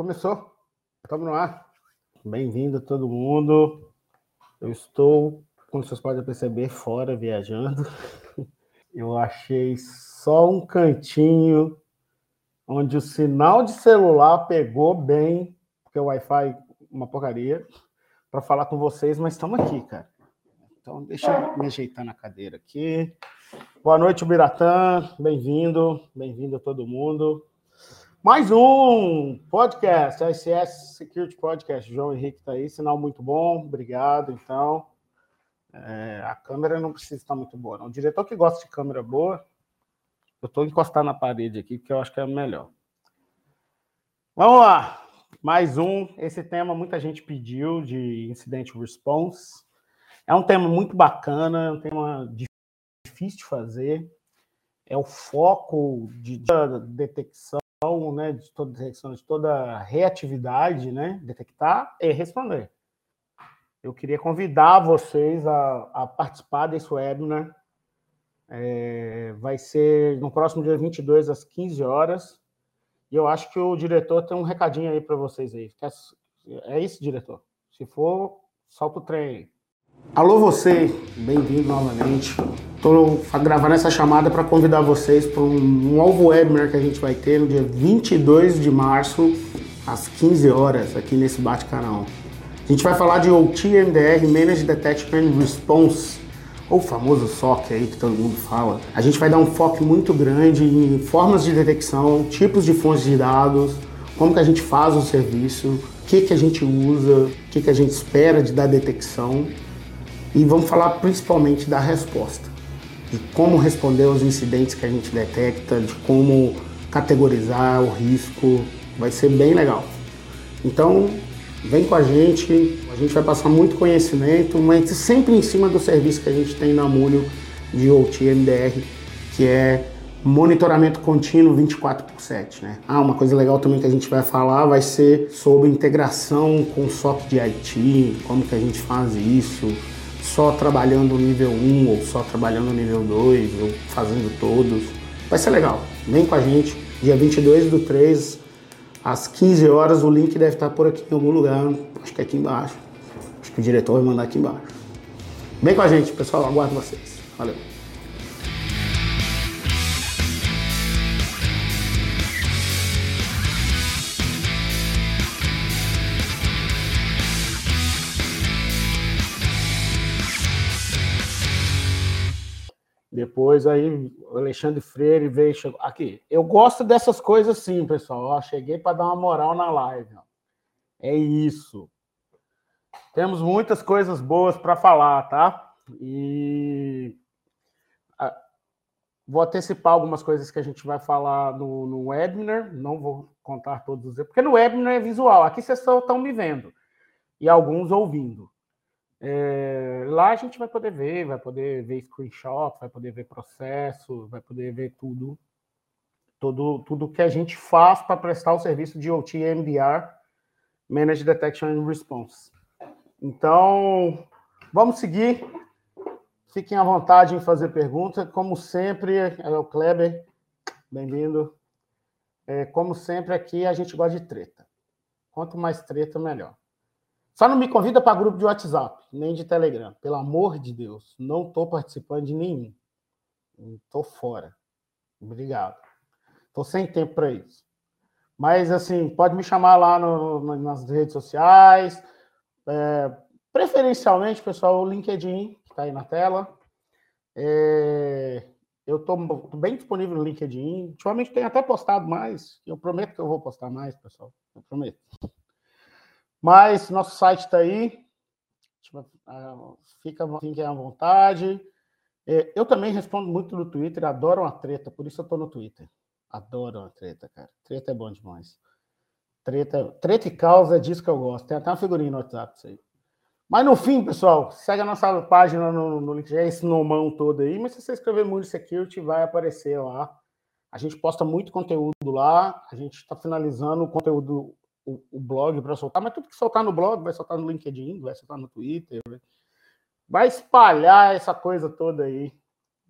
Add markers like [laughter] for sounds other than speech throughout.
Começou. Estamos no ar. Bem-vindo todo mundo. Eu estou, como vocês podem perceber, fora viajando. [laughs] Eu achei só um cantinho onde o sinal de celular pegou bem, porque o Wi-Fi uma porcaria, para falar com vocês, mas estamos aqui, cara. Então, deixa eu me ajeitar na cadeira aqui. Boa noite, Biratã. Bem-vindo. Bem-vindo a todo mundo. Mais um podcast, ICS Security Podcast. João Henrique está aí, sinal muito bom, obrigado. Então, é, a câmera não precisa estar muito boa. Não. O diretor que gosta de câmera boa, eu estou encostado na parede aqui, porque eu acho que é melhor. Vamos lá, mais um. Esse tema muita gente pediu de incident response. É um tema muito bacana, é um tema difícil de fazer. É o foco de detecção né, de toda de toda reatividade, né, detectar e responder. Eu queria convidar vocês a, a participar desse webinar. É, vai ser no próximo dia 22, às 15 horas. E eu acho que o diretor tem um recadinho aí para vocês aí. É isso, diretor? Se for, solta o trem aí. Alô, você, bem-vindo novamente. Estou gravando essa chamada para convidar vocês para um, novo webinar que a gente vai ter no dia 22 de março, às 15 horas, aqui nesse Bate-Canal. A gente vai falar de OT MDR, Managed Detection and Response, ou famoso SOC aí que todo mundo fala. A gente vai dar um foco muito grande em formas de detecção, tipos de fontes de dados, como que a gente faz o serviço, o que, que a gente usa, o que, que a gente espera de dar detecção. E vamos falar principalmente da resposta de como responder aos incidentes que a gente detecta, de como categorizar o risco. Vai ser bem legal. Então, vem com a gente, a gente vai passar muito conhecimento, mas sempre em cima do serviço que a gente tem na Múlio de OT MDR, que é monitoramento contínuo 24 por 7. Né? Ah, uma coisa legal também que a gente vai falar vai ser sobre integração com o SOC de IT, como que a gente faz isso, só trabalhando o nível 1 ou só trabalhando o nível 2 ou fazendo todos. Vai ser legal. Vem com a gente, dia 22 do 3, às 15 horas. O link deve estar por aqui em algum lugar. Acho que é aqui embaixo. Acho que o diretor vai mandar aqui embaixo. Vem com a gente, pessoal. Aguardo vocês. Valeu. Depois aí o Alexandre Freire veio chegou, aqui. Eu gosto dessas coisas sim, pessoal. Ó, cheguei para dar uma moral na live. Ó. É isso. Temos muitas coisas boas para falar, tá? E vou antecipar algumas coisas que a gente vai falar no, no webinar. Não vou contar todos os, porque no webinar é visual. Aqui vocês só estão me vendo e alguns ouvindo. É, lá a gente vai poder ver, vai poder ver screenshot, vai poder ver processo, vai poder ver tudo, tudo, tudo que a gente faz para prestar o serviço de OT MDR, Managed Detection and Response. Então, vamos seguir. Fiquem à vontade em fazer perguntas. Como sempre, é o Kleber, bem-vindo. É, como sempre, aqui a gente gosta de treta. Quanto mais treta, melhor. Só não me convida para grupo de WhatsApp, nem de Telegram. Pelo amor de Deus, não estou participando de nenhum. Estou fora. Obrigado. Estou sem tempo para isso. Mas, assim, pode me chamar lá no, nas redes sociais. É, preferencialmente, pessoal, o LinkedIn, que está aí na tela. É, eu estou bem disponível no LinkedIn. Ultimamente tenho até postado mais. Eu prometo que eu vou postar mais, pessoal. Eu prometo. Mas nosso site está aí. Ah, fica, fiquem à vontade. É, eu também respondo muito no Twitter, adoro uma treta, por isso eu estou no Twitter. Adoro uma treta, cara. Treta é bom demais. Treta, treta e causa é disso que eu gosto. Tem até uma figurinha no WhatsApp isso aí. Mas no fim, pessoal, segue a nossa página no, no link, é esse nomão todo aí, mas se você escrever Moody Security, vai aparecer lá. A gente posta muito conteúdo lá, a gente está finalizando o conteúdo o, o blog para soltar, mas tudo que soltar no blog vai soltar no LinkedIn, vai soltar no Twitter, vai espalhar essa coisa toda aí.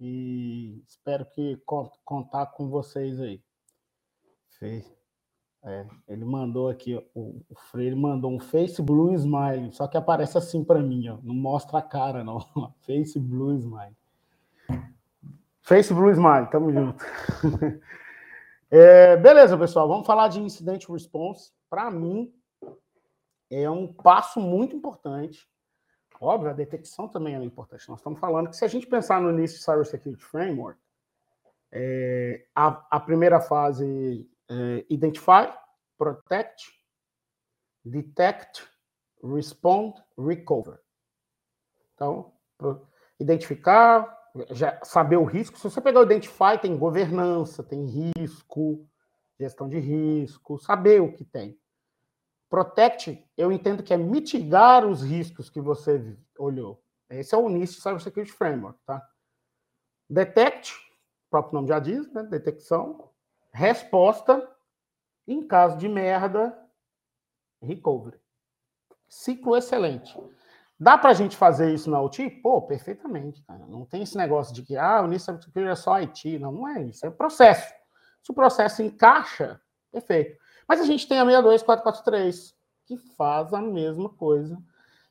E espero que contar com vocês aí. É, ele mandou aqui, o, o Freire mandou um Face Blue Smile, só que aparece assim para mim, ó, não mostra a cara, não. [laughs] Face Blue Smile. Face Blue Smile, tamo junto. [laughs] É, beleza, pessoal, vamos falar de Incident Response. Para mim, é um passo muito importante. Óbvio, a detecção também é importante. Nós estamos falando que se a gente pensar no início de Cybersecurity Framework, é, a, a, primeira fase é Identify, Protect, Detect, Respond, Recover. Então, identificar, já saber o risco. Se você pegar o Identify, tem governança, tem risco, gestão de risco, saber o que tem. Protect, eu entendo que é mitigar os riscos que você olhou. Esse é o NIST Cybersecurity Framework, tá? Detect, o próprio nome já diz, né? Detecção. Resposta, em caso de merda, recovery. Ciclo excelente. Dá para a gente fazer isso na OT? Pô, perfeitamente, cara. Não tem esse negócio de que ah, o NIST Cybersecurity é só IT. Não, não é isso. É processo. Se o processo encaixa, perfeito. Mas a gente tem a 62443, que faz a mesma coisa.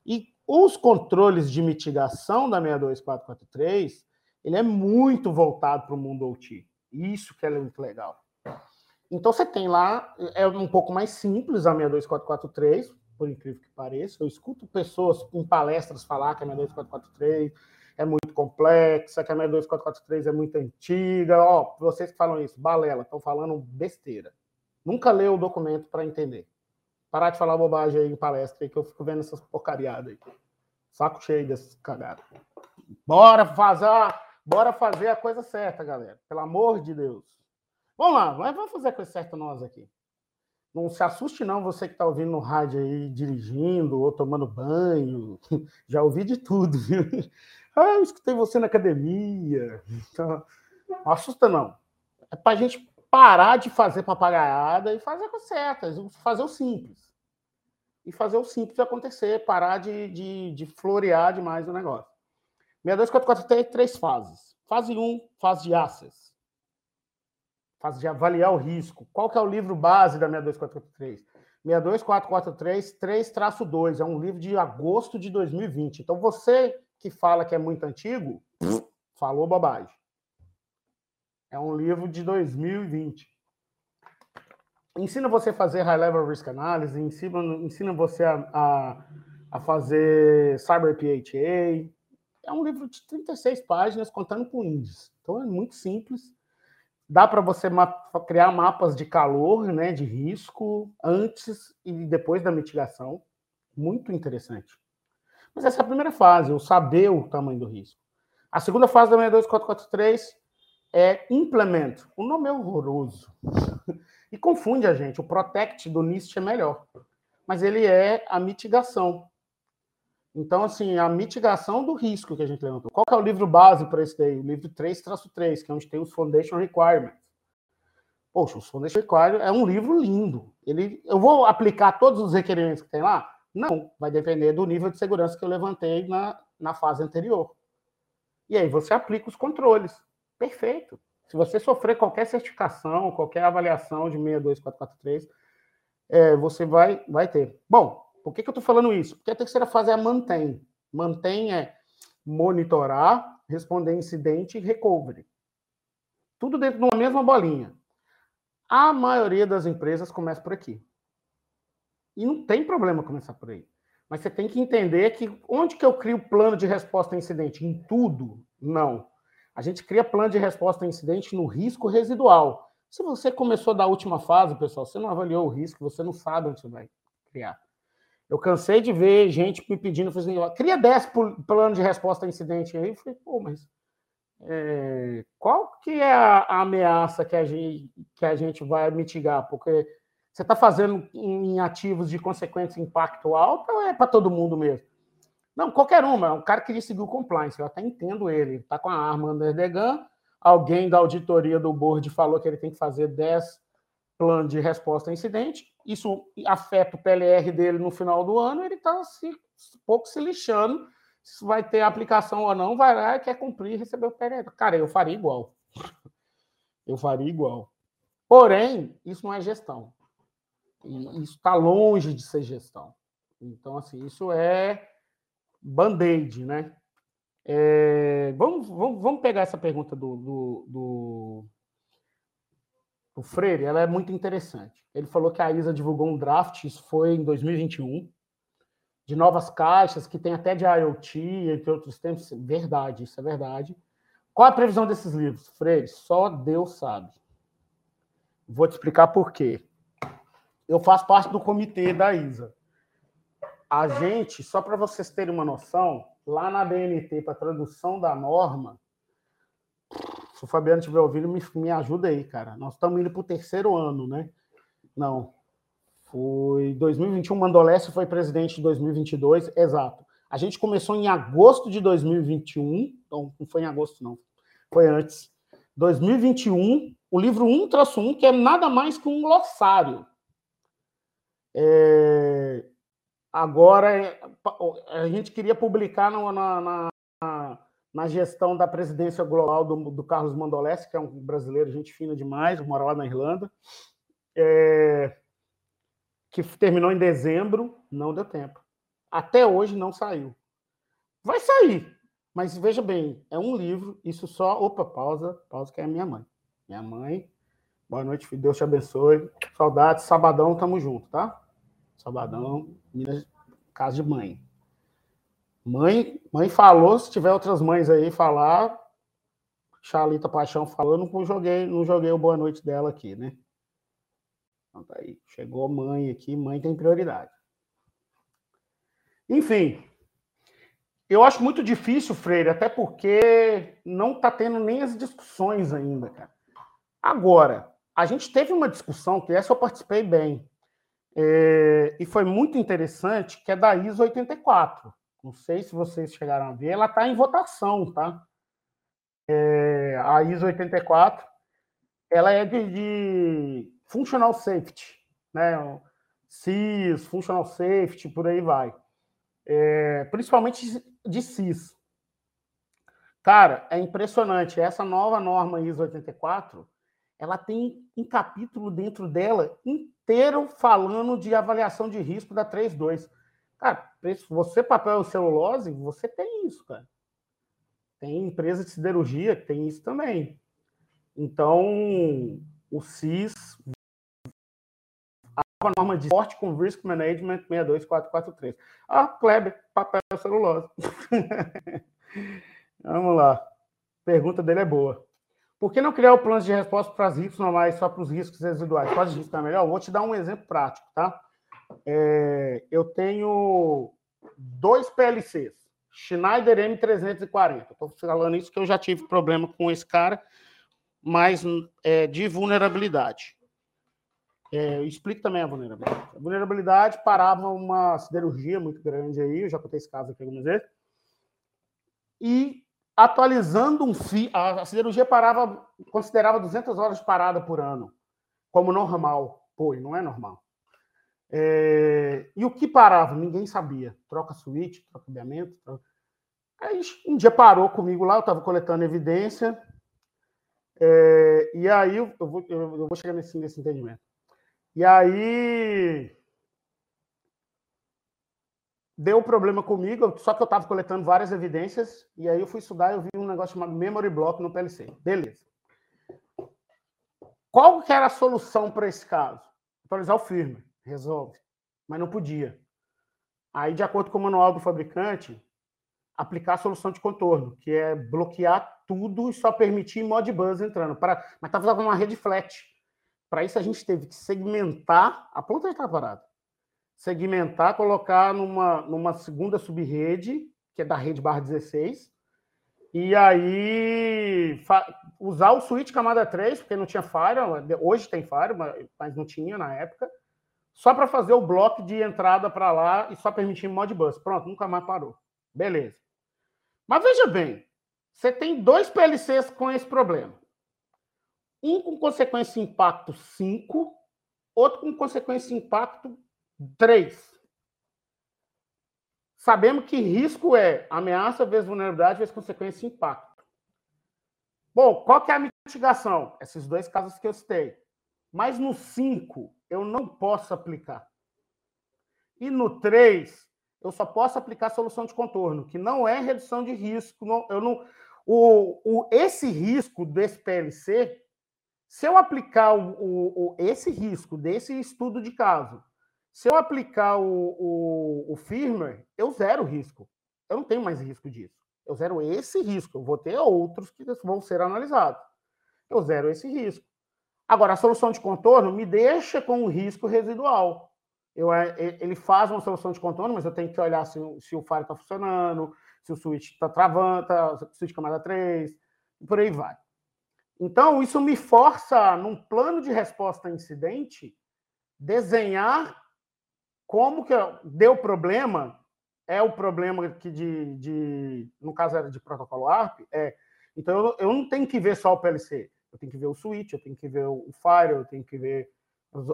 E os controles de mitigação da 62443, ele é muito voltado para o mundo OT. Isso que é muito legal. Então você tem lá, é um pouco mais simples a 62443, por incrível que pareça. Eu escuto pessoas em palestras falar que a 62443 é muito complexa, que a 62443 é muito antiga. Ó, vocês que falam isso, balela, estão falando besteira. Nunca leu o documento para entender. Parar de falar bobagem aí em palestra aí, que eu fico vendo essas porcariadas aí. Saco cheio dessas cagadas. Bora fazer, bora fazer a coisa certa, galera. Pelo amor de Deus. Vamos lá, vamos fazer a coisa certa nós aqui. Não se assuste, não, você que está ouvindo no rádio aí, dirigindo ou tomando banho. [laughs] Já ouvi de tudo, viu? Ah, eu escutei você na academia. Então, não assusta, não. É para a gente parar de fazer papagaiada e fazer a coisa certa, fazer o simples. E fazer o simples acontecer, parar de, de, de florear demais o negócio. 6244 tem três fases. Fase 1, fase de access. Fase de avaliar o risco. Qual que é o livro base da 62443? 62443 3-2. É um livro de agosto de 2020. Então, você que fala que é muito antigo, falou bobagem. É um livro de 2020. Ensina você a fazer High Level Risk Analysis, ensina, ensina você a, a, a fazer Cyber PHA. É um livro de 36 páginas contando com índices. Então é muito simples. Dá para você criar mapas de calor, né, de risco, antes e depois da mitigação. Muito interessante. Mas essa é a primeira fase, o saber o tamanho do risco. A segunda fase da 62443 é implement. O nome é horroroso. e confunde a gente. O protect do NIST é melhor. Mas ele é a mitigação. Então, assim, a mitigação do risco que a gente levantou. Qual é o livro base para esse daí? O livro 3-3, que é onde tem os Foundation Requirements. Poxa, os Foundation Requirements é um livro lindo. Ele, eu vou aplicar todos os requerimentos que tem lá? Não, vai depender do nível de segurança que eu levantei na, na fase anterior. E aí você aplica os controles. Perfeito. Se você sofrer qualquer certificação, qualquer avaliação de 62443, é, você vai, vai ter. Bom, por que, que eu estou falando isso? Porque a terceira fase é a mantém. Mantém é monitorar, responder incidente e recovery. Tudo dentro de uma mesma bolinha. A maioria das empresas começa por aqui. E não tem problema começar por aí. Mas você tem que entender que onde que eu crio o plano de resposta a incidente? Em tudo? Não. A gente cria plano de resposta a incidente no risco residual. Se você começou da última fase, pessoal, você não avaliou o risco, você não sabe onde você vai criar. Eu cansei de ver gente me pedindo, assim, cria 10 planos de resposta a incidente aí. Eu falei, pô, mas é, qual que é a, a, ameaça que a, gente, que a gente vai mitigar? Porque você está fazendo em ativos de consequência impacto alto ou é para todo mundo mesmo? Não, qualquer uma. O cara queria seguir o compliance. Eu até entendo ele. Ele está com a arma under the gun. Alguém da auditoria do board falou que ele tem que fazer 10 planos de resposta a incidente. Isso afeta o PLR dele no final do ano. Ele está se, pouco se lixando se vai ter aplicação ou não. Vai lá, quer cumprir e receber o PLR. Cara, eu faria igual. Eu faria igual. Porém, isso não é gestão. E isso está longe de ser gestão. Então, assim, isso é band-aid, né? É, vamos, vamos, vamos pegar essa pergunta do, do, do, do, Freire, ela é muito interessante. Ele falou que a ISA divulgou um draft, isso foi em 2021, de novas caixas, que tem até de IoT, entre outros tempos. Verdade, isso é verdade. Qual a previsão desses livros, Freire? Só Deus sabe. Vou te explicar por quê. Eu faço parte do comitê da ISA. A gente, só para vocês terem uma noção, lá na BNT, para tradução da norma, se o Fabiano estiver ouvindo, me, me ajuda aí, cara. Nós estamos indo para o terceiro ano, né? Não. Foi 2021, Mandolese foi presidente de 2022, exato. A gente começou em agosto de 2021, então não foi em agosto, não, foi antes. 2021, o livro 1-1, que é nada mais que um glossário. É... Agora, é, a gente queria publicar na, na, na, na gestão da presidência global do, do, Carlos Mandolesi, que é um brasileiro, gente fina demais, mora lá na Irlanda, é, que terminou em dezembro, não deu tempo. Até hoje não saiu. Vai sair, mas veja bem, é um livro, isso só. Opa, pausa, pausa, que é minha mãe. Minha mãe, boa noite, Deus te abençoe. Saudades, sabadão, tamo junto, tá? Sabadão, Minas, casa de mãe. Mãe, mãe falou, se tiver outras mães aí falar, Charlita Paixão falou, não joguei, não joguei o boa noite dela aqui, né? Então tá aí, chegou mãe aqui, mãe tem prioridade. Enfim, eu acho muito difícil, Freire, até porque não está tendo nem as discussões ainda, cara. Agora, a gente teve uma discussão, que essa eu participei bem, é, e foi muito interessante, que é da ISO 84. Não sei se vocês chegaram a ver, ela está em votação, tá? É, a ISO 84, ela é de, de Functional Safety, né? CIS, Functional Safety, por aí vai. É, principalmente de CIS. Cara, é impressionante. Essa nova norma ISO 84, ela tem um capítulo dentro dela inteiro falando de avaliação de risco da 32. Cara, você papel celulose, você tem isso, cara. Tem empresa de siderurgia que tem isso também. Então, o CIS a norma de sorte com Risk Management 62443. Ah, Kleber, papel celulose. [laughs] Vamos lá. pergunta dele é boa. Por que não criar o plano de resposta para as riscos normais, só para os riscos residuais? Quais riscos é melhor? Vou te dar um exemplo prático, tá? É, eu tenho dois PLCs, Schneider M340. Estou falando isso que eu já tive problema com esse cara, mas é, de vulnerabilidade. É, explico também a vulnerabilidade. A vulnerabilidade parava uma siderurgia muito grande aí, eu já contei esse caso aqui algumas vezes, e atualizando um fio, a siderurgia parava, considerava 200 horas de parada por ano, como normal. Pô, não é normal. É, e o que parava? Ninguém sabia. Troca switch, troca cabeamento. Troca... Aí um dia parou comigo lá, eu estava coletando evidência, é, e aí eu vou, eu vou chegar nesse, nesse entendimento. E aí deu problema comigo, só que eu estava coletando várias evidências, e aí eu fui estudar e eu vi um negócio chamado Memory Block no PLC. Beleza. Qual que era a solução para esse caso? Atualizar o firmware. Resolve. Mas não podia. Aí, de acordo com o manual do fabricante, aplicar a solução de contorno, que é bloquear tudo e só permitir Modbus entrando. Para... Mas estava uma rede flat. Para isso, a gente teve que segmentar, a planta já está parada segmentar, colocar numa, numa segunda subrede, que é da rede barra 16, e aí usar o switch camada 3, porque não tinha firewall, hoje tem firewall, mas não tinha na época, só para fazer o bloco de entrada para lá e só permitir Modbus. Pronto, nunca mais parou. Beleza. Mas veja bem, você tem dois PLCs com esse problema. Um com consequência impacto 5, outro com consequência impacto Três. Sabemos que risco é ameaça vezes vulnerabilidade vezes consequência e impacto. Bom, qual que é a mitigação? Esses dois casos que eu citei. Mas no 5, eu não posso aplicar. E no 3, eu só posso aplicar solução de contorno, que não é redução de risco. Não, eu não, o, o, esse risco desse PLC, se eu aplicar o, o, esse risco desse estudo de caso, se eu aplicar o, o, firmware, eu zero risco. Eu não tenho mais risco disso. Eu zero esse risco. Eu vou ter outros que vão ser analisados. Eu zero esse risco. Agora, a solução de contorno me deixa com um risco residual. Eu, é, ele faz uma solução de contorno, mas eu tenho que olhar se, se o Fire está funcionando, se o switch está travando, tá, se o switch camada 3, e por aí vai. Então, isso me força, num plano de resposta a incidente, desenhar como que deu problema, é o problema que de, de no caso era de protocolo ARP, é, então eu, eu não tenho que ver só o PLC, eu tenho que ver o switch, eu tenho que ver o Fire, eu tenho que ver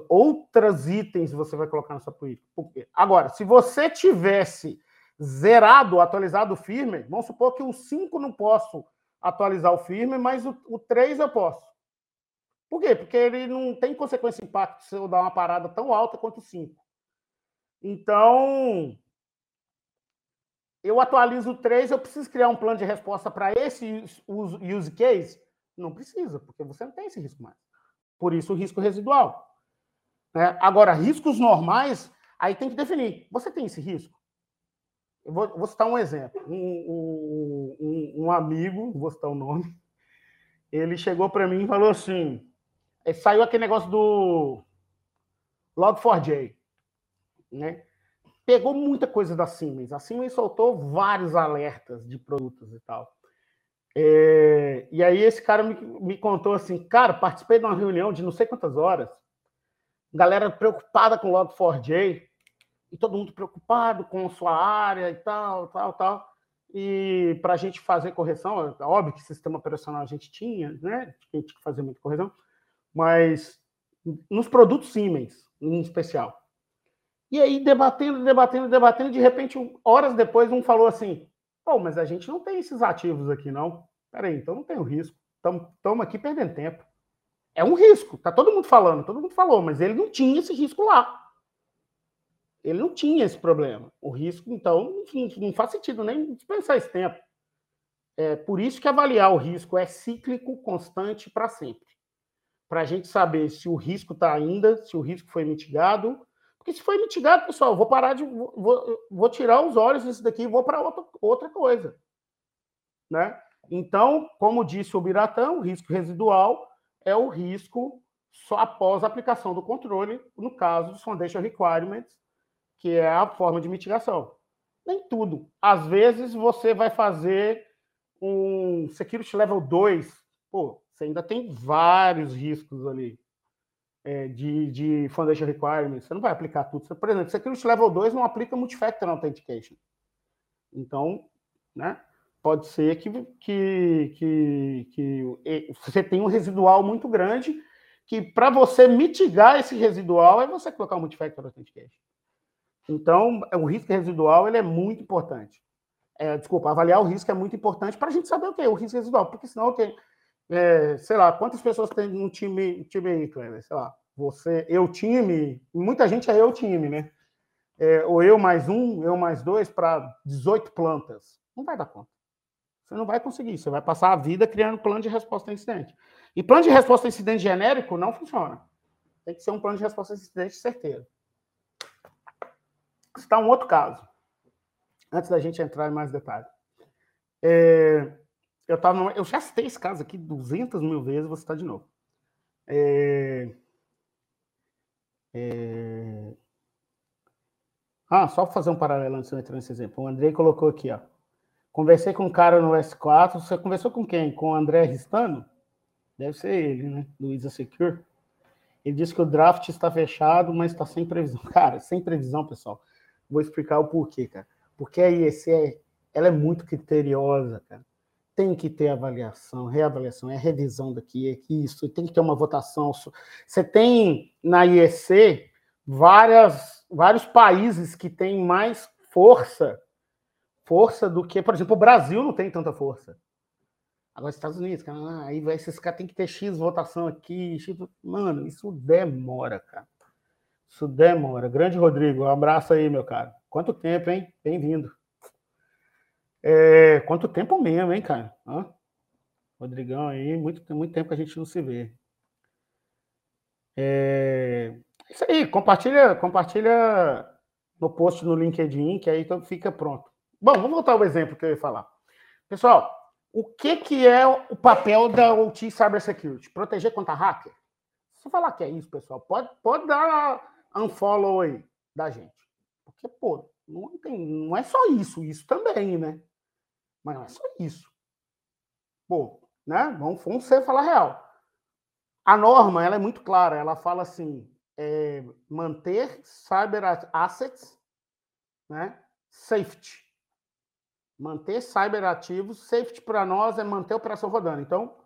outras itens você vai colocar na sua política. Agora, se você tivesse zerado, atualizado o firmware, vamos supor que o 5 não posso atualizar o firmware, mas o, o 3 eu posso. Por quê? Porque ele não tem consequência impacto se eu dar uma parada tão alta quanto o 5. Então, eu atualizo 3, eu preciso criar um plano de resposta para esse use case? Não precisa, porque você não tem esse risco mais. Por isso, o risco residual. Né? Agora, riscos normais, aí tem que definir. Você tem esse risco? Eu vou, vou citar um exemplo. Um, um, um, amigo, vou citar o nome, ele chegou para mim e falou assim: é, saiu aquele negócio do Log4j, né? Pegou muita coisa da Siemens. A Siemens soltou vários alertas de produtos e tal. É, e aí esse cara me, me contou assim, cara, participei de uma reunião de não sei quantas horas galera preocupada com o Log4j, e todo mundo preocupado com sua área e tal, tal, tal. E para a gente fazer correção, óbvio que sistema operacional a gente tinha, né? A gente tinha que fazer muita correção, mas nos produtos Siemens, em especial. E aí, debatendo, debatendo, debatendo, de repente, horas depois, um falou assim: pô, mas a gente não tem esses ativos aqui, não. Peraí, então não tem o risco. Estamos aqui perdendo tempo. É um risco, tá todo mundo falando, todo mundo falou, mas ele não tinha esse risco lá. Ele não tinha esse problema. O risco, então, enfim, não faz sentido nem pensar esse tempo. É por isso que avaliar o risco é cíclico, constante para sempre. Para a gente saber se o risco está ainda, se o risco foi mitigado. Porque se foi mitigado, pessoal, vou parar de. Vou, vou tirar os olhos desse daqui e vou para outra, outra coisa. Né? Então, como disse o Biratão, risco residual é o risco só após a aplicação do controle, no caso dos Foundation Requirements, que é a forma de mitigação. Nem tudo. Às vezes você vai fazer um Security Level 2, pô, você ainda tem vários riscos ali é, de, de Foundation Requirements. Você não vai aplicar tudo. Por exemplo, Security Level 2 não aplica Multifactor Authentication. Então, né? pode ser que, que, que, que você tenha um residual muito grande, que para você mitigar esse residual é você colocar o multifactor authentication. Então, o risco residual ele é muito importante. É, desculpa, avaliar o risco é muito importante para a gente saber o que é o risco residual, porque senão, okay, é, sei lá, quantas pessoas tem num time, time aí, Cleber? Sei lá, você, eu time, muita gente é eu time, né? É, ou eu mais um, eu mais dois para 18 plantas. Não vai dar conta. Você não vai conseguir. Você vai passar a vida criando plano de resposta a incidente. E plano de resposta a incidente genérico não funciona. Tem que ser um plano de resposta a incidente certeiro. Está um outro caso. Antes da gente entrar em mais detalhes. É, eu, tava numa, eu já citei esse caso aqui 200 mil vezes, vou citar de novo. É, é, ah, só fazer um paralelo antes de eu entrar nesse exemplo. O Andrei colocou aqui, ó. Conversei com um cara no S4. Você conversou com quem? Com o André Ristano? Deve ser ele, né? Luiza Secure. Ele disse que o draft está fechado, mas está sem previsão. [laughs] Cara, sem previsão, pessoal. Vou explicar o porquê, cara. Porque a IEC é, ela é muito criteriosa, cara. Tem que ter avaliação, reavaliação, é revisão daqui, é isso, tem que ter uma votação. Você tem na IEC várias, vários países que têm mais força força do que, por exemplo, o Brasil não tem tanta força. Agora, Estados Unidos, cara, aí esses caras têm que ter X votação aqui, X, mano, isso demora, cara. Isso demora. Grande Rodrigo, um abraço aí, meu cara. Quanto tempo, hein? Bem-vindo. É, quanto tempo mesmo, hein, cara? Hã? Rodrigão aí, muito, muito tempo que a gente não se vê. É, isso aí, compartilha, compartilha no post no LinkedIn, que aí então fica pronto. Bom, vamos voltar ao exemplo que eu ia falar. Pessoal, o que, que é o papel da OT Cybersecurity? Proteger contra hacker? Se falar que é isso, pessoal, pode, pode dar unfollow aí da gente. Porque, pô, não, tem, não é só isso, isso também, né? Mas não é só isso. Pô, né? Vamos, vamos ser falar real. A norma, ela é muito clara, ela fala assim, é, manter cyber assets, né? Safety. Manter cyber ativos, safety para nós é manter a operação rodando. Então,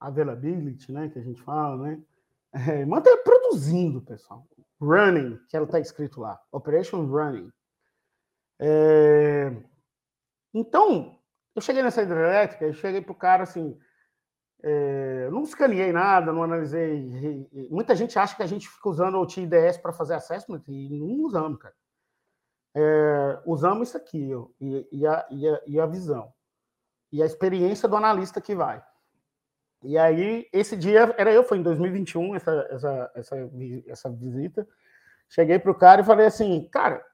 availability, né, que a gente fala, né? É, manter produzindo, pessoal. Running, que ela está escrito lá. Operation running. É... Então, eu cheguei nessa hidrelétrica e cheguei para o cara assim. É... não escaneei nada, não analisei. Muita gente acha que a gente fica usando o TIDS para fazer assessment e não usamos, cara. É... usamos isso aqui ó, e, e, a, e, a, e a visão. E a experiência do analista que vai. E aí, esse dia era eu, foi em 2021, essa, essa, essa, essa visita. Cheguei para o cara e falei assim, cara,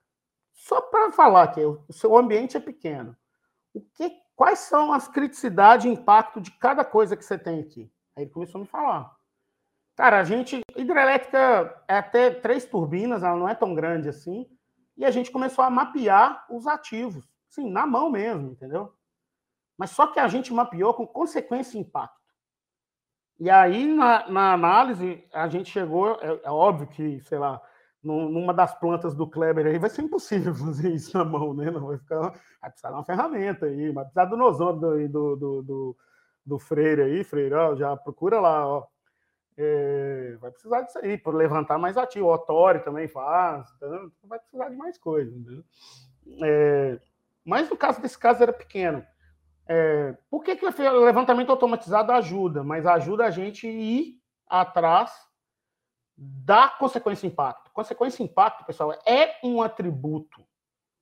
só para falar que o seu ambiente é pequeno, o que, quais são as criticidades e impacto de cada coisa que você tem aqui? Aí ele começou a me falar. Cara, a gente, hidrelétrica é até três turbinas, ela não é tão grande assim, e a gente começou a mapear os ativos, sim, na mão mesmo, entendeu? Mas só que a gente mapeou com consequência e impacto. E aí, na, na análise, a gente chegou, é, é, óbvio que, sei lá, numa das plantas do Kleber aí vai ser impossível [laughs] fazer isso na mão, né? Não vai ficar. Vai precisar de uma ferramenta aí, vai precisar do nozômetro do, do, do, do, Freire aí, Freire, ó, já procura lá, ó. É, vai precisar disso aí, para levantar mais ativo. O Otori também faz, então vai precisar de mais entendeu? É, mas no caso desse caso era pequeno. É, por que, que o levantamento automatizado ajuda? Mas ajuda a gente ir atrás da consequência impacto. Consequência impacto, pessoal, é um atributo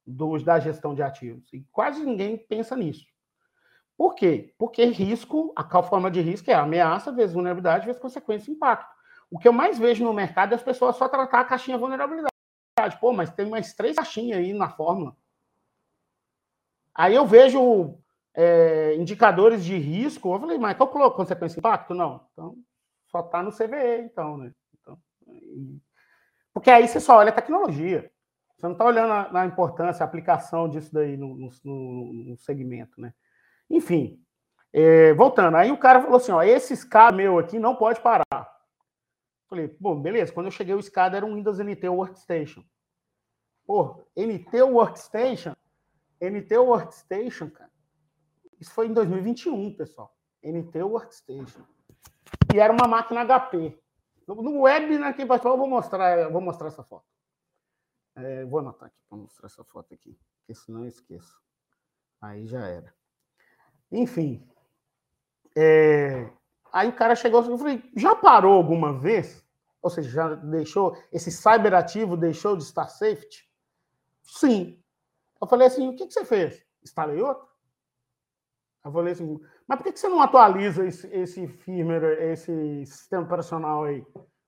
dos, da gestão de ativos. E quase ninguém pensa nisso. Por quê? Porque risco, a forma de risco é ameaça vezes vulnerabilidade vezes consequência impacto. O que eu mais vejo no mercado é as pessoas só tratar a caixinha vulnerabilidade. Pô, mas tem mais três caixinhas aí na fórmula. Aí eu vejo é, indicadores de risco. Eu falei, mas calculou consequência impacto? Não. Então, só está no CVE, então, né? Porque aí você só olha a tecnologia. Você não está olhando a, importância, a aplicação disso daí no, no, no segmento, né? Enfim, é, voltando. Aí o cara falou assim, ó, esse SCADA meu aqui não pode parar. Falei, bom, beleza. Quando eu cheguei, o SCADA era um Windows NT Workstation. Pô, NT Workstation, NT Workstation, cara, isso foi em 2021, pessoal. NT Workstation. E era uma máquina HP. No web, né, quem participou, eu vou mostrar, eu vou mostrar essa foto. É, vou anotar aqui para mostrar essa foto aqui, porque senão eu esqueço. Aí já era. Enfim. É, aí o cara chegou e falei, já parou alguma vez? Ou seja, já deixou, esse cyber ativo deixou de estar safety? Sim. Eu falei assim, o que, que você fez? Instalei outro? Eu falei assim, mas por que você não atualiza esse, esse firmware, esse sistema operacional aí?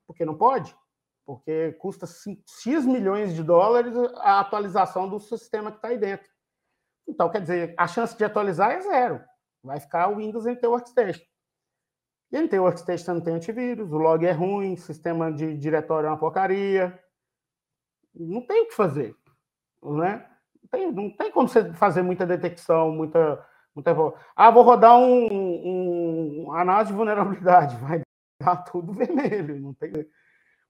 Porque não pode? Porque custa X milhões de dólares a atualização do sistema que está aí dentro. Então, quer dizer, a chance de atualizar é zero. Vai ficar o Windows NT Workstation. E NT Workstation não tem antivírus, o log é ruim, sistema de diretório é uma porcaria. Não tem o que fazer. Né? Não, tem, não tem como você fazer muita detecção, muita muito bom. Ah, vou rodar um, um, análise de vulnerabilidade. [laughs] Vai dar tudo vermelho. Não tem...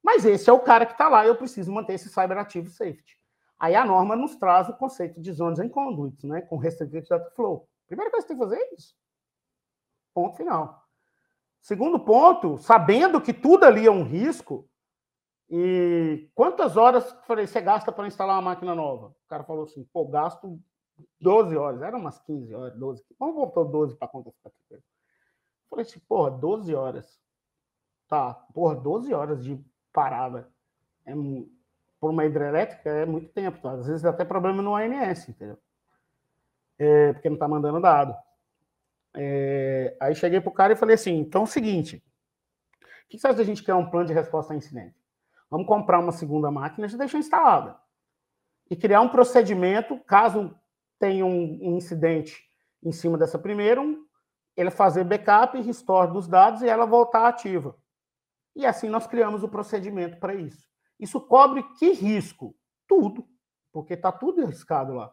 Mas esse é o cara que está lá. Eu preciso manter esse cyber ativo safety. Aí a norma nos traz o conceito de zones and conduits, né? Com restricted data flow. Primeira coisa que você tem que fazer é isso. Ponto final. Segundo ponto, sabendo que tudo ali é um risco, e quantas horas falei, você gasta para instalar uma máquina nova? O cara falou assim, pô, gasto 12 horas, eram umas 15 horas, 12. Vamos voltar 12 para conta ficar Falei assim, porra, 12 horas. Tá, porra, 12 horas de parada. é, por uma hidrelétrica é muito tempo. Tá? Às vezes até problema no ANS, entendeu? É, porque não está mandando dado. É, aí cheguei para o cara e falei assim: então é o seguinte, o que você acha da gente criar um plano de resposta a incidente? Vamos comprar uma segunda máquina e deixar instalada. E criar um procedimento, caso tenha um, incidente em cima dessa primeira, ele fazer backup restore dos dados e ela voltar ativa. E assim nós criamos o procedimento para isso. Isso cobre que risco? Tudo, porque está tudo arriscado lá.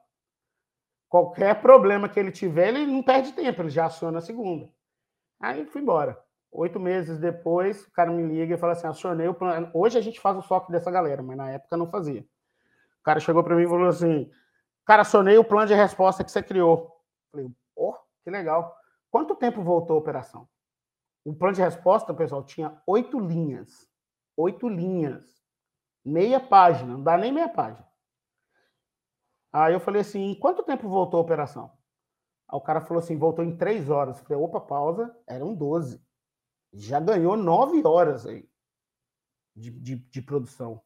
Qualquer problema que ele tiver, ele não perde tempo, ele já aciona a segunda. Aí fui embora. Oito meses depois, o cara me liga e fala assim: acionei o plano. Hoje a gente faz o SOC dessa galera, mas na época não fazia. O cara chegou para mim e falou assim: Cara, acionei o plano de resposta que você criou. Falei, oh, que legal. Quanto tempo voltou a operação? O plano de resposta, pessoal, tinha oito linhas. Oito linhas. Meia página, não dá nem meia página. Aí eu falei assim: quanto tempo voltou a operação? Aí o cara falou assim: voltou em três horas. Falei: opa, pausa, eram 12. Já ganhou nove horas aí de, de, de produção.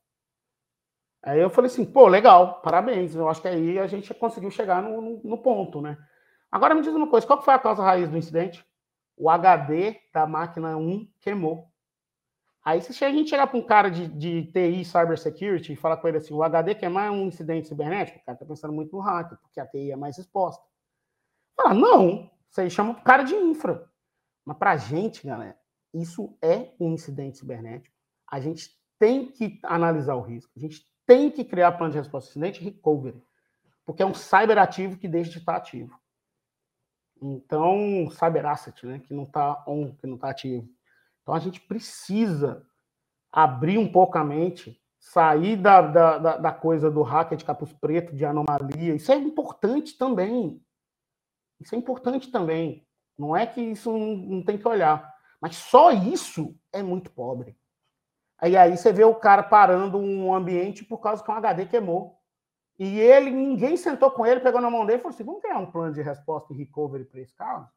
Aí eu falei assim: pô, legal, parabéns. Eu acho que aí a gente conseguiu chegar no, no, no ponto, né? Agora me diz uma coisa: qual foi a causa raiz do incidente? O HD da máquina 1 queimou. Aí se a gente chegar para um cara de, de TI Cybersecurity e falar com ele assim, o HD queimar é um incidente cibernético, o cara está pensando muito no hacker, porque a TI é mais exposta. Fala, não, isso aí chama o cara de infra. Mas para a gente, galera, isso é um incidente cibernético. A gente tem que analisar o risco. A gente tem que criar plano de resposta incidente recovery. Porque é um cyberativo que deixa de estar ativo. Então, cyber asset, né, que não está on, que não está ativo. Então a gente precisa abrir um pouco a mente, sair da, da, da coisa do hacker de capuz preto, de anomalia. Isso é importante também. Isso é importante também. Não é que isso não, não tem que olhar. Mas só isso é muito pobre. Aí aí você vê o cara parando um ambiente por causa que um HD queimou. E ele, ninguém sentou com ele, pegou na mão dele e falou assim: vamos criar um plano de resposta e recovery para esse caso?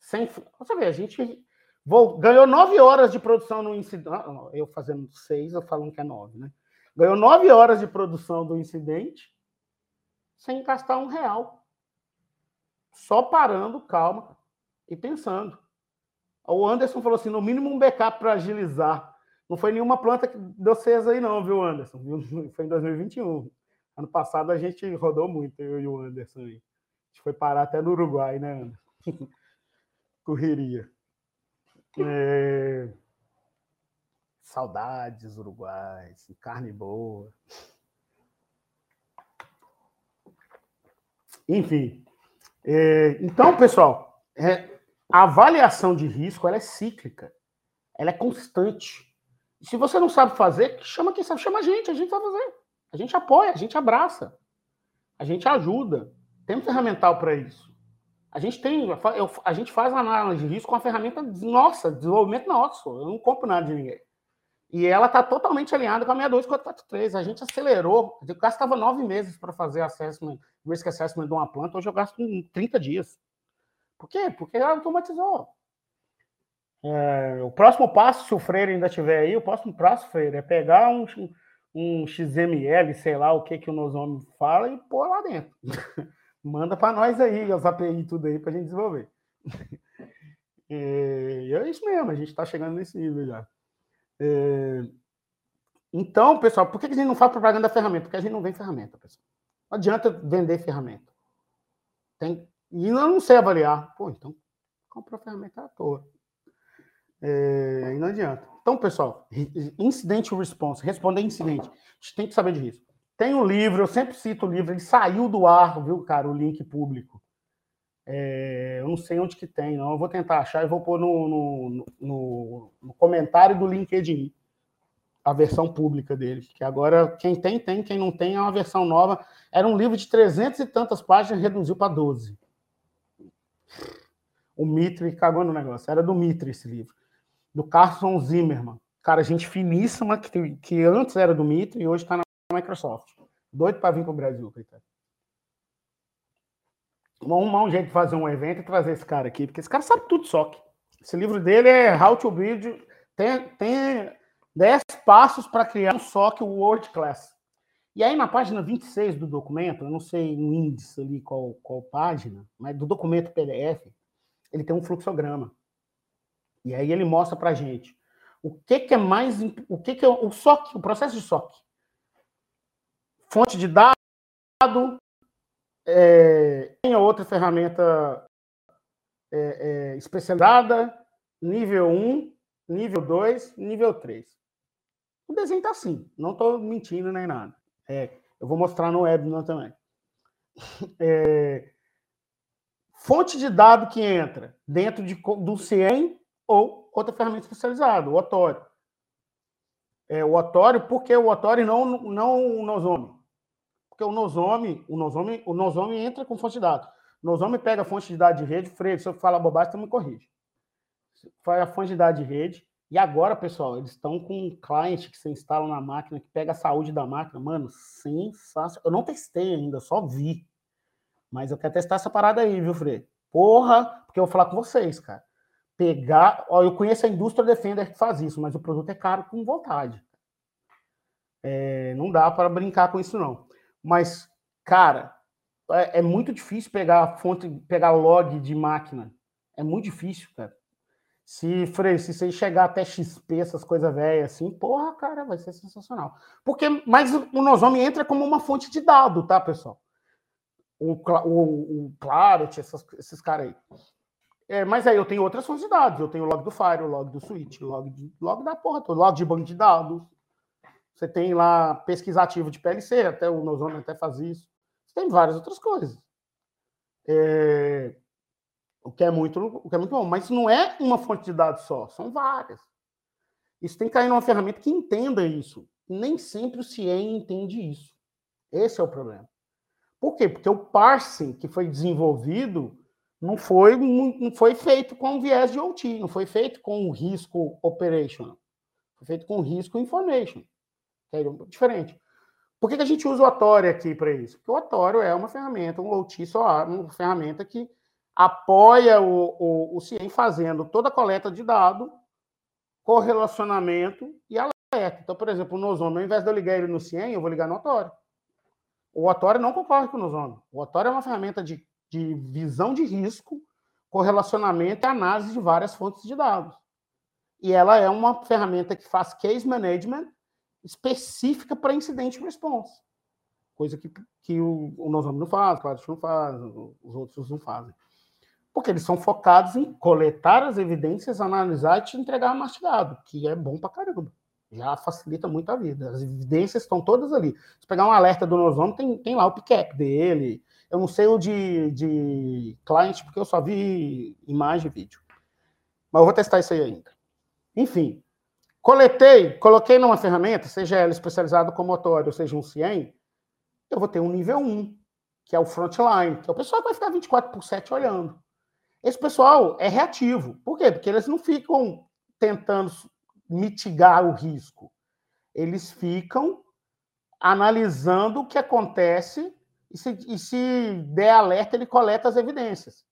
Sem, você vê, a gente Vou, ganhou nove horas de produção no incidente. Ah, eu fazendo seis, eu falando que é nove, né? Ganhou nove horas de produção do incidente sem gastar um real. Só parando, calma, e pensando. O Anderson falou assim: no mínimo um backup para agilizar. Não foi nenhuma planta que deu cesa aí, não, viu, Anderson? [laughs] Foi em 2021. Ano passado a gente rodou muito, eu e o Anderson aí. A gente foi parar até no Uruguai, né, Anderson? [laughs] Correria. É... Saudades uruguais, carne boa. Enfim. É... Então, pessoal, é... a avaliação de risco ela é cíclica, ela é constante. Se você não sabe fazer, chama quem sabe, chama a gente, a gente vai fazer. A gente apoia, a gente abraça, a gente ajuda. Tem ferramental para isso. A gente tem, a gente faz análise de risco com a ferramenta nossa, desenvolvimento nosso. Eu não compro nada de ninguém. E ela está totalmente alinhada com a 62443. A gente acelerou. Eu gastava nove meses para fazer assessment, risk assessment de uma planta. Hoje eu gasto em 30 dias. Por quê? Porque ela automatizou. É, o próximo passo, se o Freire ainda estiver aí, o próximo passo, Freire, é pegar um, um XML, sei lá o que, que o Nozomi fala, e pôr lá dentro. [laughs] Manda para nós aí, as API e tudo aí para a gente desenvolver. [laughs] é, é isso mesmo, a gente está chegando nesse nível já. É, então, pessoal, por que a gente não faz propaganda da ferramenta? Porque a gente não vende ferramenta, pessoal. Não adianta vender ferramenta. Tem, e eu não sei avaliar. Pô, então compra a ferramenta à toa. É, e não adianta. Então, pessoal, incident response, responder incidente. A gente tem que saber de risco. Tem um livro, eu sempre cito o livro, ele saiu do ar, viu, cara, o link público. É, eu não sei onde que tem, não. Eu vou tentar achar e vou pôr no, no, no, no, comentário do LinkedIn a versão pública dele. Que agora, quem tem, tem, quem não tem, é uma versão nova. Era um livro de 300 e tantas páginas, reduziu para 12. O Mitre cagou no negócio. Era do Mitre esse livro. Do Carson Zimmerman. Cara, gente finíssima, que, que antes era do Mitre e hoje está na Microsoft. Doido para vir para o Brasil, coitado. Vamos um jeito de fazer um evento e trazer esse cara aqui, porque esse cara sabe tudo só que. Esse livro dele é How to Build. Tem, tem, 10 passos para criar um SOC World Class. E aí, na página 26 do documento, eu não sei o índice ali, qual, qual página, mas do documento PDF, ele tem um fluxograma. E aí ele mostra para a gente o que, que é mais. O que, que é o SOC, o processo de SOC. Fonte de dado, é, tem outra ferramenta é, é, especializada, nível 1, nível 2, nível 3. O desenho está assim, não estou mentindo nem nada. É, eu vou mostrar no webinar também. [laughs] É, fonte de dado que entra dentro de, do CIEM ou outra ferramenta especializada, o Otório. É, o Otório, por que o Otório não, não o Nosome? Porque o Nosome, o Nosome, o Nosome entra com fonte de dados. O pega a fonte de dados de rede, Freire, se eu falar bobagem, você me corrige. Faz a fonte de dados de rede, e agora, pessoal, eles estão com um cliente que você instala na máquina, que pega a saúde da máquina. Mano, sensacional. Eu não testei ainda, só vi. Mas eu quero testar essa parada aí, viu, Frei? Porra, porque eu vou falar com vocês, cara. Pegar. Ó, eu conheço a indústria Defender que faz isso, mas o produto é caro com vontade. É, não dá para brincar com isso, não. Mas, cara, é, é muito difícil pegar fonte, pegar log de máquina. É muito difícil, cara. Se, Frei, se você chegar até XP, essas coisas velhas assim, porra, cara, vai ser sensacional. Porque, mas o Nosome entra como uma fonte de dado, tá, pessoal? O, o, o Claret, esses caras aí. É, mas aí eu tenho outras fontes de dados. Eu tenho o log do Fire, o log do Switch, log, log da porra toda, log de banco de dados. Você tem lá pesquisativo de PLC, até o Nosome até faz isso. Você tem várias outras coisas. É, o que é muito, o que é muito bom. Mas não é uma fonte de dados só, são várias. Isso tem que cair numa ferramenta que entenda isso. Nem sempre o CIEM entende isso. Esse é o problema. Por quê? Porque o parsing que foi desenvolvido não foi, não foi feito com viés de OT, não foi feito com risco operational. Foi feito com risco information. É diferente. Por que, que a gente usa o Otório aqui para isso? Porque o Otório é uma ferramenta, um OT só, uma ferramenta que apoia o, o, o CIEM fazendo toda a coleta de dado, correlacionamento e alerta. Então, por exemplo, o Nosome, ao invés de eu ligar ele no CIEM, eu vou ligar no Otório. O Otório não concorre com o Nosome. O Otório é uma ferramenta de, de visão de risco, correlacionamento e análise de várias fontes de dados. E ela é uma ferramenta que faz case management específica para incidente response. Coisa que, que o, o não faz, o Clarice não faz, os outros não fazem. Porque eles são focados em coletar as evidências, analisar e te entregar mastigado, que é bom pra caramba. Já facilita muito a vida. As evidências estão todas ali. Se pegar um alerta do Nozomo, tem, tem lá o PICAP dele. Eu não sei o de, de client, porque eu só vi imagem e vídeo. Mas eu vou testar isso aí ainda. Enfim, coletei, coloquei numa ferramenta, seja ela especializada como motor, ou seja um CIEM, eu vou ter um nível 1, que é o frontline, que é o pessoal que vai ficar 24 por 7 olhando. Esse pessoal é reativo. Por quê? Porque eles não ficam tentando mitigar o risco. Eles ficam analisando o que acontece e se, e se der alerta, ele coleta as evidências.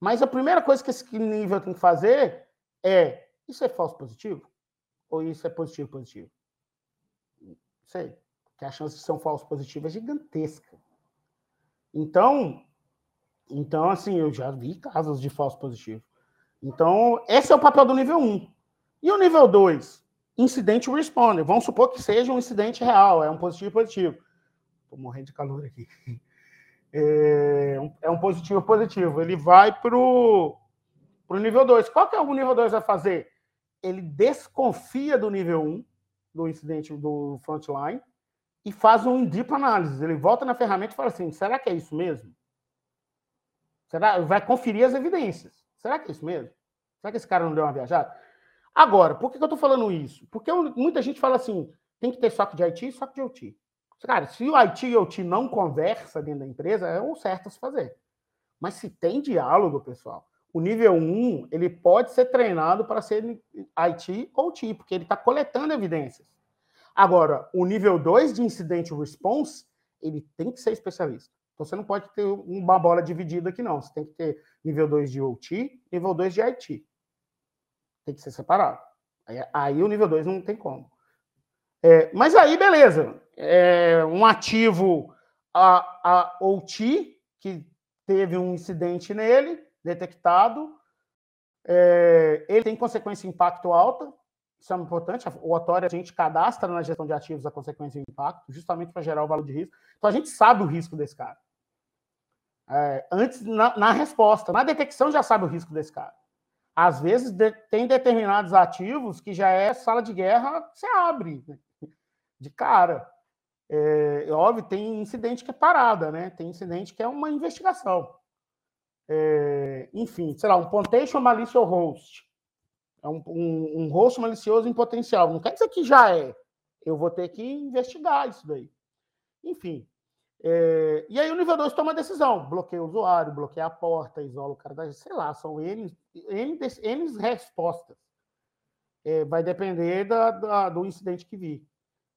Mas a primeira coisa que esse nível tem que fazer é: isso é falso positivo? Ou isso é positivo positivo? Sei. Porque a chance de ser um falso positivo é gigantesca. Então, então, assim, eu já vi casos de falso positivo. Então, esse é o papel do nível 1. E o nível 2? Incidente responder. Vamos supor que seja um incidente real, é um positivo positivo. Estou morrendo de calor aqui. [laughs] É, é um positivo positivo. Ele vai para o nível 2. Qual que é o nível 2 vai fazer? Ele desconfia do nível 1, do incidente do frontline, e faz um deep análise. Ele volta na ferramenta e fala assim: será que é isso mesmo? Será? Vai conferir as evidências. Será que é isso mesmo? Será que esse cara não deu uma viajada? Agora, por que, eu estou falando isso? Porque muita gente fala assim: tem que ter SOC de IT e SOC de OT. Cara, se o IT e o OT não conversa dentro da empresa, é o certo a se fazer. Mas se tem diálogo, pessoal, o nível 1 ele pode ser treinado para ser IT ou OT, porque ele está coletando evidências. Agora, o nível 2 de incident response, ele tem que ser especialista. Então você não pode ter uma bola dividida aqui, não. Você tem que ter nível 2 de OT, nível 2 de IT. Tem que ser separado. Aí, aí o nível 2 não tem como. É, mas aí, beleza. É, um ativo a, a OT, que teve um incidente nele, detectado, é, ele tem consequência impacto alta, isso é importante. O Otório a gente cadastra na gestão de ativos a consequência de impacto, justamente para gerar o valor de risco. Então a gente sabe o risco desse cara. É, antes, na, na, resposta, na detecção já sabe o risco desse cara. Às vezes de, tem determinados ativos que já é sala de guerra, você abre né? de cara. É, é, óbvio, tem incidente que é parada, né? Tem incidente que é uma investigação. É, enfim, sei lá, um pontation malicious host. É um, um, um host malicioso em potencial. Não quer dizer que já é. Eu vou ter que investigar isso daí. Enfim. É, e aí o nível 2 toma a decisão. Bloqueia o usuário, bloqueia a porta, isola o cara da. Sei lá, são N, N, N respostas. É, vai depender da, da, do incidente que vir.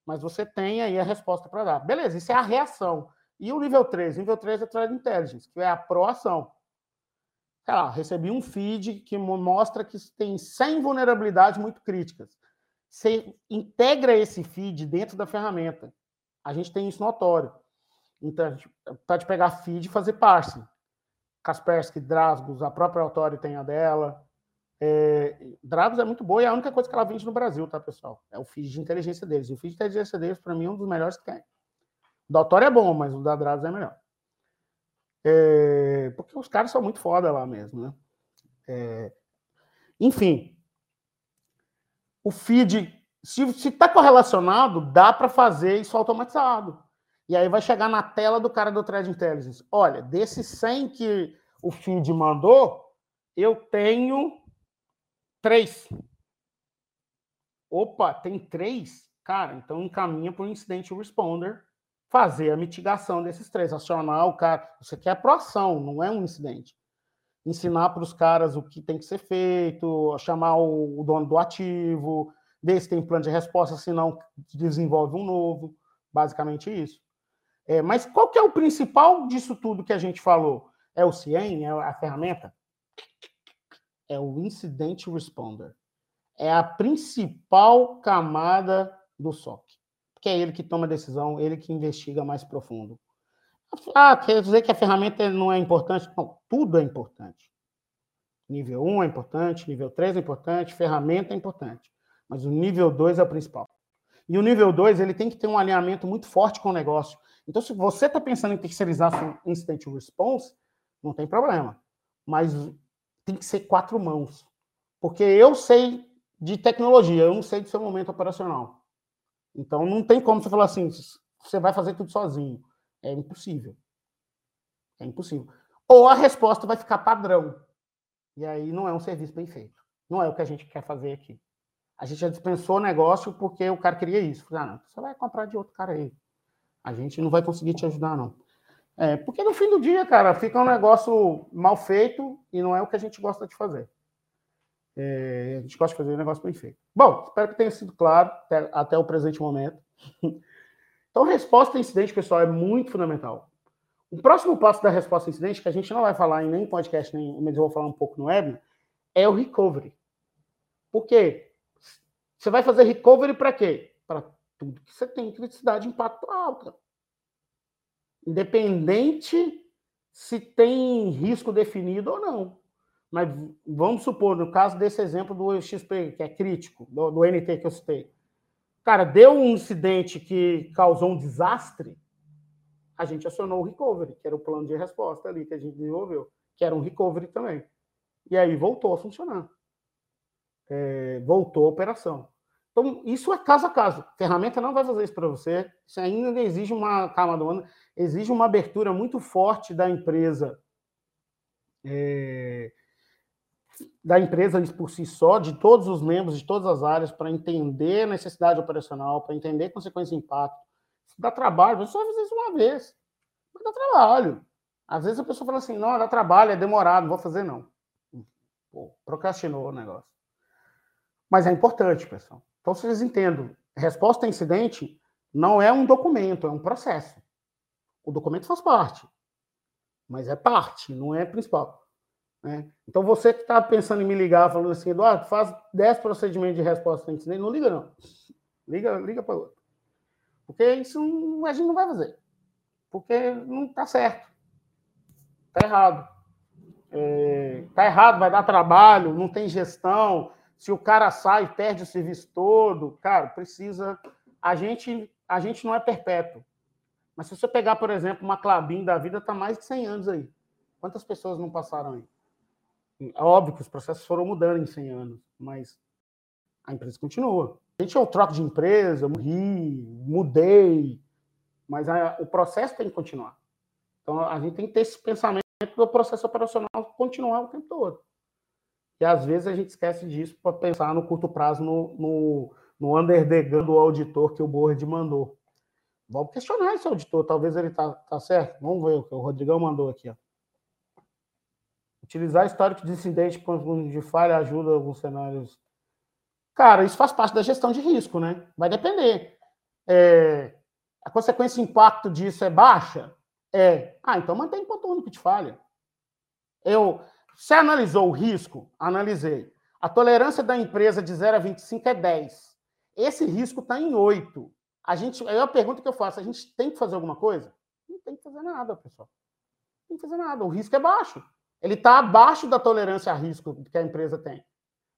Mas você tem aí a resposta para dar. Beleza, isso é a reação. E o nível 3? O nível 3 é Threat Intelligence, que é a proação sei lá, recebi um feed que mostra que tem 100 vulnerabilidades muito críticas. Você integra esse feed dentro da ferramenta. A gente tem isso notório. Então, pode pegar feed e fazer parsing. Kaspersky, Dragos, a própria Autori tem a dela. É, Dragos é muito boa e é a única coisa que ela vende no Brasil, tá, pessoal? É o feed de inteligência deles. E o feed de inteligência deles, para mim, é um dos melhores que tem. O da é bom, mas o da Dragos é melhor. É, porque os caras são muito foda lá mesmo, né? É, enfim, o feed, se está correlacionado, dá para fazer isso automatizado. E aí vai chegar na tela do cara do Thread Intelligence. Olha, desses 100 que o feed mandou, eu tenho três. Opa, tem três? Cara, então encaminha para o Incident Responder fazer a mitigação desses três, acionar o cara. Isso aqui é proação, não é um incidente. Ensinar para os caras o que tem que ser feito, chamar o, o dono do ativo, ver se tem plano de resposta, se não, desenvolve um novo. Basicamente isso. É, mas qual que é o principal disso tudo que a gente falou? É o CIEM? É a ferramenta? É o Incident Responder. É a principal camada do SOC que é ele que toma a decisão, ele que investiga mais profundo. Ah, quer dizer que a ferramenta não é importante? Não, tudo é importante. Nível 1 é importante, nível 3 é importante, ferramenta é importante. Mas o nível 2 é o principal. E o nível 2 ele tem que ter um alinhamento muito forte com o negócio. Então, se você está pensando em terceirizar seu Instant Response, não tem problema. Mas tem que ser quatro mãos. Porque eu sei de tecnologia, eu não sei do seu momento operacional. Então não tem como você falar assim, você vai fazer tudo sozinho. É impossível. É impossível. Ou a resposta vai ficar padrão. E aí não é um serviço bem feito. Não é o que a gente quer fazer aqui. A gente já dispensou o negócio porque o cara queria isso. Ah, não, você vai comprar de outro cara aí. A gente não vai conseguir te ajudar, não. É, porque no fim do dia, cara, fica um negócio mal feito e não é o que a gente gosta de fazer. É, a gente gosta de fazer um negócio bem feito. Bom, espero que tenha sido claro até, até o presente momento. [laughs] Então, resposta a incidente, pessoal, é muito fundamental. O próximo passo da resposta a incidente, que a gente não vai falar em nem podcast, nem, mas eu vou falar um pouco no web, é o recovery. Por quê? Você vai fazer recovery para quê? Para tudo que você tem criticidade de impacto alto. Independente se tem risco definido ou não. Mas vamos supor, no caso desse exemplo do XP, que é crítico, do, do NT que eu citei. Cara, deu um incidente que causou um desastre, a gente acionou o recovery, que era o plano de resposta ali que a gente desenvolveu, que era um recovery também. E aí voltou a funcionar. É, voltou a operação. Então, isso é caso a caso. Ferramenta não vai fazer isso para você. Isso ainda exige uma calma do ano, exige uma abertura muito forte da empresa é, da empresa por si só, de todos os membros, de todas as áreas, para entender a necessidade operacional, para entender consequência e impacto. Isso dá trabalho, você só fazer isso uma vez. Mas dá trabalho. Às vezes a pessoa fala assim, não, dá trabalho, é demorado, não vou fazer não. Pô, procrastinou o negócio. Mas é importante, pessoal. Então vocês entendam, resposta a incidente não é um documento, é um processo. O documento faz parte, mas é parte, não é principal. Né? Então, você que está pensando em me ligar, falando assim, Eduardo, faz 10 procedimentos de resposta sem incidente, não liga, não. Liga, liga para outro. Porque isso a gente não vai fazer. Porque não está certo. Está errado. Está é, tá errado, vai dar trabalho, não tem gestão. Se o cara sai, perde o serviço todo, cara, precisa. A gente, a gente não é perpétuo. Mas se você pegar, por exemplo, uma Clabin da vida, está mais de 100 anos aí. Quantas pessoas não passaram aí? É óbvio que os processos foram mudando em 100 anos, mas a empresa continua. A gente é um troco de empresa, morri, mudei, mas a, o processo tem que continuar. Então a gente tem que ter esse pensamento do processo operacional continuar o tempo todo. E às vezes a gente esquece disso para pensar no curto prazo no, no, no under the gun do auditor que o board mandou. Vamos questionar esse auditor, talvez ele tá, tá certo. Vamos ver o que o Rodrigão mandou aqui. Ó. Utilizar histórico de incidente de falha ajuda alguns cenários. Cara, isso faz parte da gestão de risco, né? Vai depender. É, a consequência impacto disso é baixa? É. Ah, então mantém ponto único de falha. Eu, você analisou o risco? Analisei. A tolerância da empresa de 0 a 25 é 10. Esse risco está em 8. A gente, é a pergunta que eu faço: a gente tem que fazer alguma coisa? Não tem que fazer nada, pessoal. Não tem que fazer nada. O risco é baixo. Ele está abaixo da tolerância a risco que a empresa tem.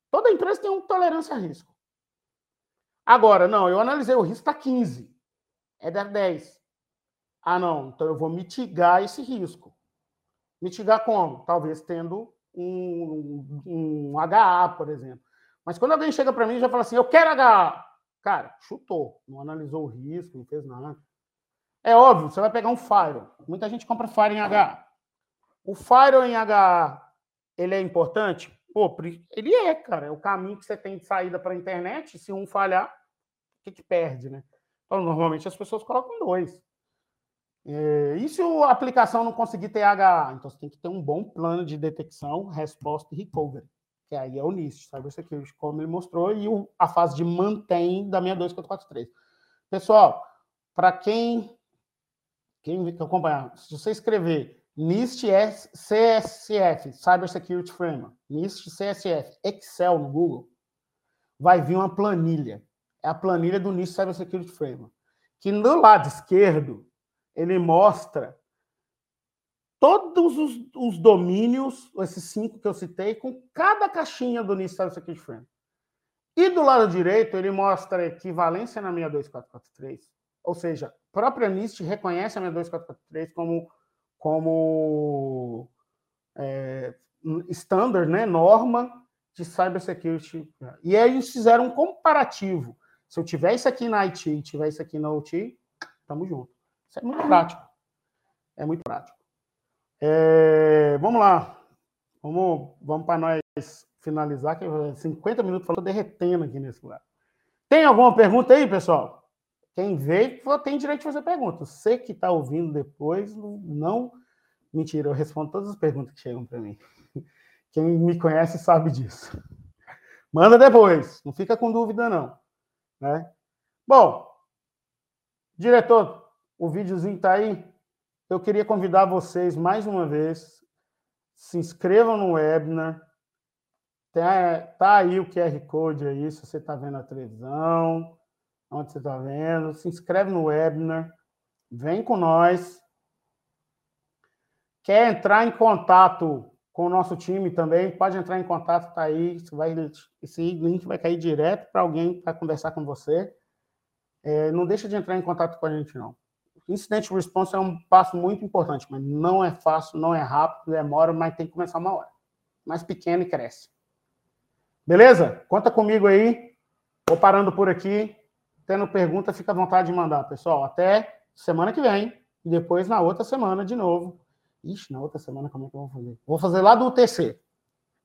Toda empresa tem uma tolerância a risco. Agora, não, eu analisei o risco está 15. É 10. Ah, não, então eu vou mitigar esse risco. Mitigar como? Talvez tendo um, um, um HA, por exemplo. Mas quando alguém chega para mim e já fala assim, eu quero HA. Cara, chutou, não analisou o risco, não fez nada. É óbvio, você vai pegar um Fire. Muita gente compra Fire em HA. O firewall em HA, ele é importante? Pô, ele é, cara. É o caminho que você tem de saída para a internet. Se um falhar, o que, que perde, né? Então, normalmente as pessoas colocam dois. É, e se a aplicação não conseguir ter HA? Então, você tem que ter um bom plano de detecção, resposta e recovery. Que aí é o NIST, Cybersecurity, como ele mostrou, e o, a fase de mantém da 62443. Pessoal, para quem, quem acompanhar, se você escrever NIST CSF, Cyber Security Framework, NIST CSF, Excel no Google, vai vir uma planilha. É a planilha do NIST Cyber Security Framework. Que no lado esquerdo, ele mostra todos os, os domínios, esses cinco que eu citei, com cada caixinha do NIST Cyber Security Framework. E do lado direito, ele mostra a equivalência na 62443, ou seja, a própria NIST reconhece a 62443 como como é, standard, né, norma de cybersecurity. E aí eles fizeram um comparativo. Se eu tiver isso aqui na IT e tiver isso aqui na OT, estamos juntos. Isso é muito prático. É muito prático. É, vamos lá. Vamos, vamos para nós finalizar, que 50 minutos falando derretendo aqui nesse lugar. Tem alguma pergunta aí, pessoal? Quem veio tem direito de fazer pergunta. Você que está ouvindo depois, não. Mentira, eu respondo todas as perguntas que chegam para mim. Quem me conhece sabe disso. Manda depois, não fica com dúvida, não. Né? Bom, diretor, o videozinho está aí. Eu queria convidar vocês mais uma vez. Se inscrevam no webinar. Tá, aí o QR Code aí, se você está vendo a televisão onde você está vendo. Se inscreve no webinar, vem com nós. Quer entrar em contato com o nosso time também, pode entrar em contato, tá aí. Vai, esse link vai cair direto para alguém para conversar com você. É, não deixa de entrar em contato com a gente, não. Incident response é um passo muito importante, mas não é fácil, não é rápido, demora, mas tem que começar uma hora. Mais pequeno e cresce. Beleza? Conta comigo aí. Vou parando por aqui. Tendo pergunta, fica à vontade de mandar, pessoal. Até semana que vem. E depois na outra semana de novo. Ixi, na outra semana como é que eu vou fazer? Vou fazer lá do TC.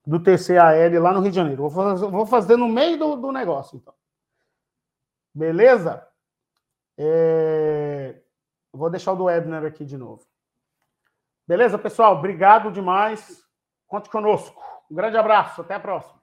Do TCAL lá no Rio de Janeiro. Vou fazer, vou fazer no meio do, do negócio, então. Beleza? É... Vou deixar o do Webner aqui de novo. Beleza, pessoal? Obrigado demais. Conte conosco. Um grande abraço. Até a próxima.